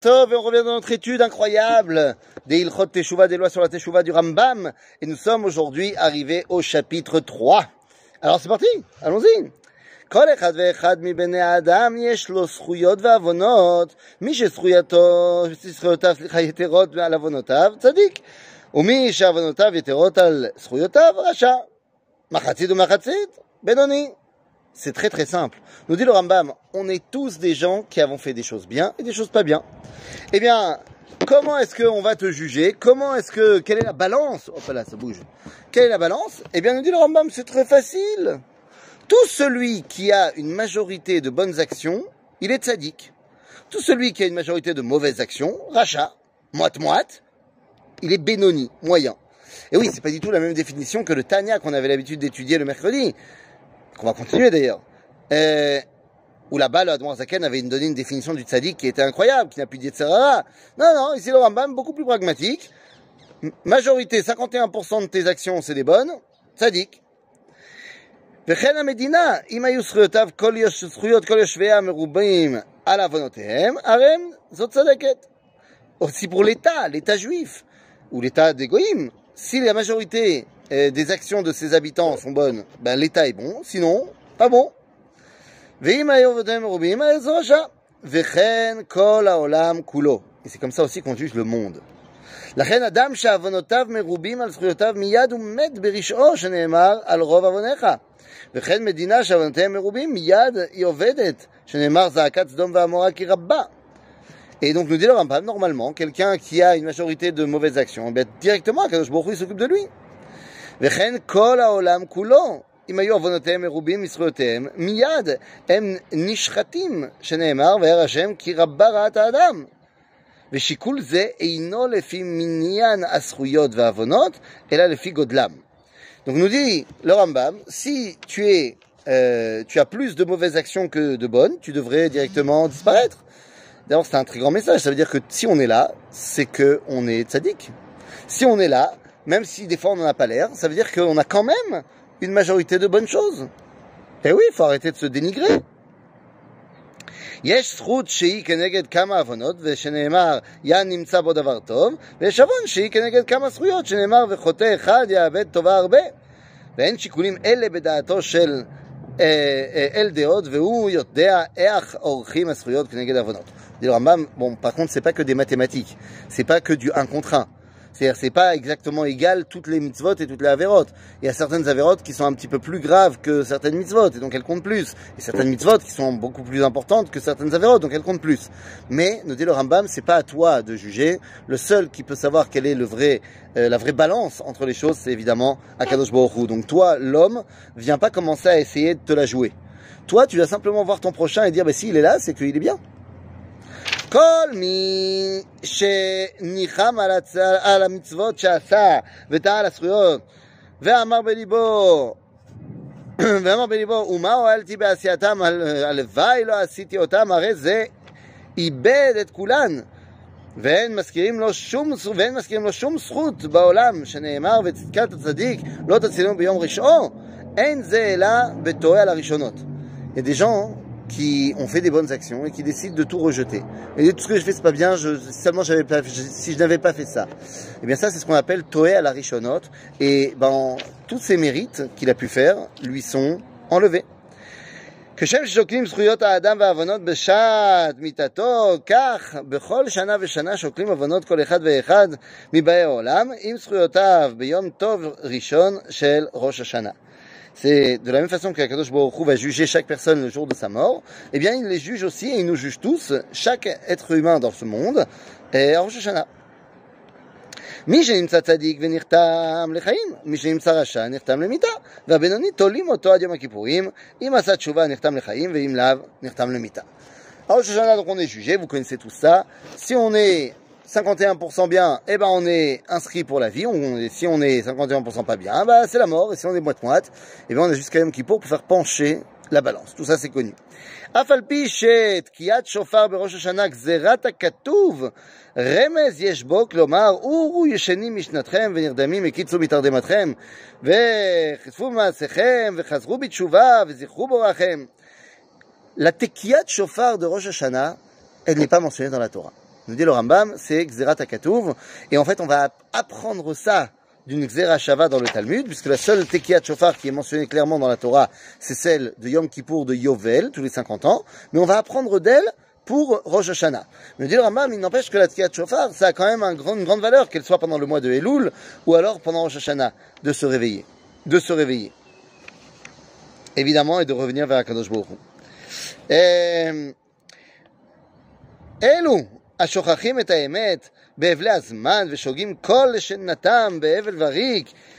Tov, et on revient dans notre étude incroyable des Ilchot Teshuvah, des lois sur la Teshuvah du Rambam. Et nous sommes aujourd'hui arrivés au chapitre 3. Alors c'est parti, allons-y. כל אחד ואחד מבני האדם יש לו זכויות ועוונות, מי שזכויותיו, זכויותיו סליחה, יתרות על עוונותיו, צדיק, ומי שעוונותיו יתרות על זכויותיו, רשע. מחצית ומחצית, בינוני. C'est très très simple. Nous dit le Rambam, on est tous des gens qui avons fait des choses bien et des choses pas bien. Eh bien, comment est-ce qu'on va te juger? Comment est-ce que, quelle est la balance? Hop là, ça bouge. Quelle est la balance? Eh bien, nous dit le Rambam, c'est très facile. Tout celui qui a une majorité de bonnes actions, il est tzaddik. Tout celui qui a une majorité de mauvaises actions, rachat, moite-moite, il est bénoni, moyen. Et oui, c'est pas du tout la même définition que le Tanya qu'on avait l'habitude d'étudier le mercredi qu'on va continuer d'ailleurs, euh, où là-bas, le Admor Zaken avait donné une définition du tzaddik qui était incroyable, qui n'a plus dit Tzerara. Non, non, ici le Rambam, beaucoup plus pragmatique. Majorité, 51% de tes actions, c'est des bonnes, tzaddik. וכן המדינה, אם היו זכויותיו כל זכויות כל יושביה מרובים על עוונותיהם, הרי זאת צדקת. Aussi pour l'État, l'État juif, ou l'État des goïms, si la majorité euh, des actions de ses habitants sont bonnes, ben l'État est bon, sinon, pas bon. ואם היו עבודיהם מרובים, אז זה רשע. וכן כל העולם כולו. Et c'est comme ça aussi qu'on juge le monde. לכן אדם שעוונותיו מרובים על זכויותיו מיד הוא מת ברשעו שנאמר על רוב עווניך. וכן מדינה שעוונותיהם מרובים מיד היא עובדת שנאמר זעקת סדום ועמורה כי רבה. Et donc nous dit le Rambam, normalement, quelqu'un qui a une majorité de mauvaises actions, ben, directement, Akadosh Baruch Hu s'occupe de lui. וכן כל העולם כולו, אם היו עוונותיהם מרובים מזכויותיהם, מיד הם נשחטים, שנאמר, וירא השם כי רבה רעת האדם. ושיקול זה אינו לפי מניין הזכויות והעוונות, אלא לפי גודלם. Donc nous dit le Rambam, si tu es, euh, tu as plus de mauvaises actions que de bonnes, tu devrais directement disparaître. D'abord, c'est un très grand message. Ça veut dire que si on est là, c'est que on est tzaddik. Si on est là, même si des fois on n'en a pas l'air, ça veut dire qu'on a quand même une majorité de bonnes choses. Et oui, il faut arrêter de se dénigrer. יש זכות שהיא כנגד כמה עוונות, ושנאמר, יא נמצא בו דבר טוב, ויש עוון שהיא כנגד כמה זכויות, שנאמר, וחוטא אחד יאבד טובה הרבה. ואין שיקולים אלה בדעתו של אל דעות, והוא יודע איך עורכים הזכויות כנגד עוונות. Dit le Rambam, bon, par contre, c'est pas que des mathématiques, c'est pas que du 1 contre 1. C'est-à-dire, c'est pas exactement égal toutes les mitzvot et toutes les avérotes. Il y a certaines avérotes qui sont un petit peu plus graves que certaines mitzvot, et donc elles comptent plus. Et certaines mitzvot qui sont beaucoup plus importantes que certaines avérotes, donc elles comptent plus. Mais, dit le Rambam, c'est pas à toi de juger. Le seul qui peut savoir quelle est le vrai, euh, la vraie balance entre les choses, c'est évidemment Akadosh Baruch Hu. Donc toi, l'homme, viens pas commencer à essayer de te la jouer. Toi, tu vas simplement voir ton prochain et dire, bah, s'il est là, c'est qu'il est bien. כל מי שניחם על, הצ... על המצוות שעשה וטעה על הזכויות ואמר בליבו ואמר בליבו ומה הועלתי בעשייתם הלוואי לא עשיתי אותם הרי זה איבד את כולן ואין מזכירים לו שום, ואין מזכירים לו שום זכות בעולם שנאמר וצדקת הצדיק לא תצילנו ביום רשעו אין זה אלא בטועה על הראשונות. Il y a des gens qui ont fait des bonnes actions et qui décident de tout rejeter. Et tout ce que je fais c'est pas bien, je, seulement j'avais pas, je, si je n'avais pas fait ça. Et bien ça c'est ce qu'on appelle Toé à la Rishonot. Et ben tous ces mérites qu'il a pu faire lui sont enlevés. כשם ששוקלים זכויות האדם והעוונות בשעת מיתתו, כך בכל שנה ושנה שוקלים עוונות כל אחד ואחד מבאי העולם עם זכויותיו ביום טוב ראשון של ראש השנה. C'est de la même façon que Kadosh Baruch Hu va juger chaque personne le jour de sa mort, eh bien il les juge aussi et il nous juge tous, chaque être humain dans ce monde, et à Rosh Hashanah. מי שנמצא צדיק ונרתם לחיים, מי שנמצא רשע נחתם למיתה, והבינוני תולים אותו עד יום הכיפורים, אם עשה תשובה נחתם לחיים, ואם לאו נחתם למיתה. À Rosh Hashanah, donc on est jugé, vous connaissez tout ça. Si on est 51% bien, eh ben on est inscrit pour la vie. On, si on est 51% pas bien, bah c'est la mort. Et si on est moite-moite, eh ben on a jusqu'à Yom Kippour pour faire pencher la balance. Tout ça c'est connu. אף על פי שתקיעת שופר בראש השנה גזירת הכתוב, רמז יש בו, כלומר, אורו ישנים משנתכם ונרדמים הקיצו מתרדמתכם, וחשפו במעשיכם, וחזרו בתשובה, וזכרו בוראכם. La tekiat shofar de Rosh Hashanah, elle n'est pas mentionnée dans la Torah. nous dit le Rambam, c'est Xerat Akatouv. Et en fait, on va apprendre ça d'une Xera Shava dans le Talmud, puisque la seule Tekiat Shofar qui est mentionnée clairement dans la Torah, c'est celle de Yom Kippour de Yovel, tous les 50 ans. Mais on va apprendre d'elle pour Rosh Hashanah. Mais dit le Rambam, il n'empêche que la Tkiat Shofar, ça a quand même une grande valeur, qu'elle soit pendant le mois de Elul ou alors pendant Rosh Hashanah, de se réveiller. De se réveiller. Évidemment, et de revenir vers Akadosh Et... Euh, Elou, השוכחים את האמת באבלי הזמן ושוגים כל לשנתם באבל וריק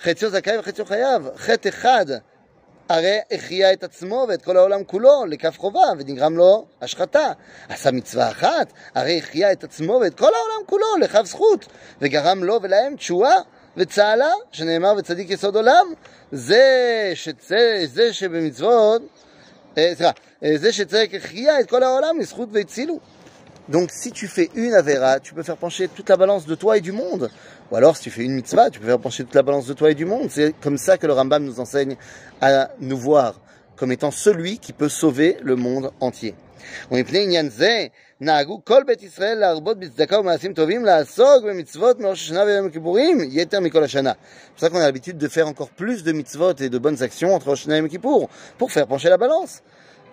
חציו זכאי וחציו חייב, חטא אחד, הרי החיה את עצמו ואת כל העולם כולו לכף חובה, ונגרם לו השחתה. עשה מצווה אחת, הרי החיה את עצמו ואת כל העולם כולו לכף זכות, וגרם לו ולהם תשועה וצהלה, שנאמר וצדיק יסוד עולם, זה, שצא, זה שבמצוות, סליחה, זה שצריך החיה את כל העולם לזכות והצילו. Donc si tu fais une Avera, tu peux faire pencher toute la balance de toi et du monde. Ou alors si tu fais une mitzvah, tu peux faire pencher toute la balance de toi et du monde. C'est comme ça que le Rambam nous enseigne à nous voir comme étant celui qui peut sauver le monde entier. C'est pour ça qu'on a l'habitude de faire encore plus de mitzvot et de bonnes actions entre Rosh et Kippour pour faire pencher la balance.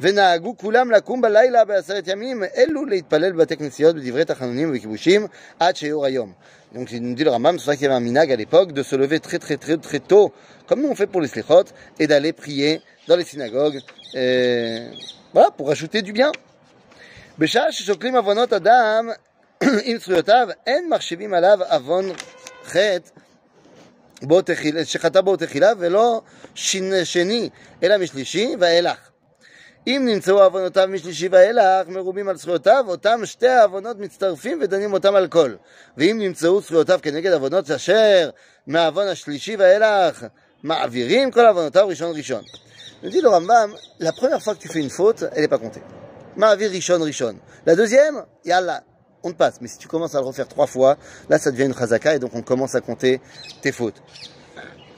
ונהגו כולם לקום בלילה בעשרת ימים, אלו להתפלל בבתי כנסיות בדברי תחנונים וכיבושים עד שיעור היום. Donc il nous dit le Rambam, c'est vrai qu'il y avait un minag à l'époque de se lever très très très très tôt, comme nous on fait pour les slichot, et d'aller prier dans les synagogues, et voilà, pour ajouter du bien. בשעה ששוקלים עוונות אדם עם זכויותיו, אין מחשיבים עליו עוון חטא שחטא בו תחילה ולא שני, אלא משלישי ואילך. אם נמצאו עוונותיו משלישי ואילך מרובים על זכויותיו, אותם שתי העוונות מצטרפים ודנים אותם על כל. ואם נמצאו זכויותיו כנגד עוונות אשר מהעוון השלישי ואילך מעבירים כל עוונותיו ראשון ראשון. Je dis le Rambam, la première fois que tu fais une faute, elle n'est pas comptée. Ma'avir rishon rishon. La deuxième, yallah, on te passe. Mais si tu commences à le refaire trois fois, là ça devient une chazaka et donc on commence à compter tes fautes.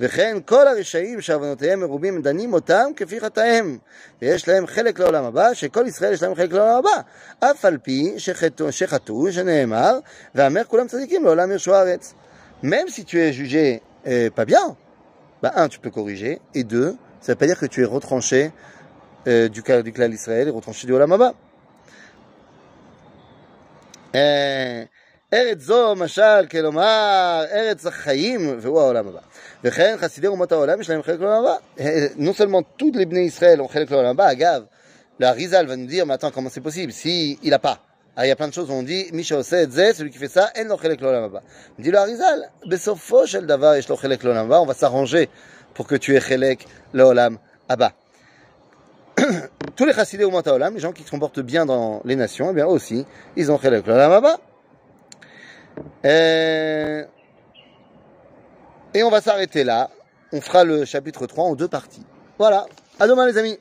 וכן כל הרשעים שעוונותיהם מרובים דנים אותם כפי חטאיהם, ויש להם חלק לעולם הבא, שכל ישראל יש להם חלק לעולם הבא, אף על פי שחטאו, שחטאו שנאמר, ואמר כולם צדיקים לעולם ירשו הארץ. Même si tu es jugé euh, pas bien, bah un, tu peux corriger, et deux, ça veut pas dire que tu es retranché euh, du, du clan d'Israël et retranché du Olam Abba. ארץ זו משל כלומר ארץ החיים והוא העולם הבא. וכן חסידי אומות העולם יש להם חלק לעולם הבא. Non seulement tous les bnei Israël ont חלק לעולם הבא, אגב, le Harizal va nous dire, mais attends, comment c'est possible si il a pas alors, il y a plein de choses où on dit, Misha Osed Zé, celui qui fait ça, en lo chelek l'olam haba. Dit le Harizal, besofo shel davar yesh lo chelek l'olam haba, on va s'arranger pour que tu aies chelek l'olam haba. Tous les chassidés au Olam, les gens qui se comportent bien dans les nations, eh bien aussi, ils ont chelek l'olam haba. Et... Et on va s'arrêter là. On fera le chapitre 3 en deux parties. Voilà. À demain les amis.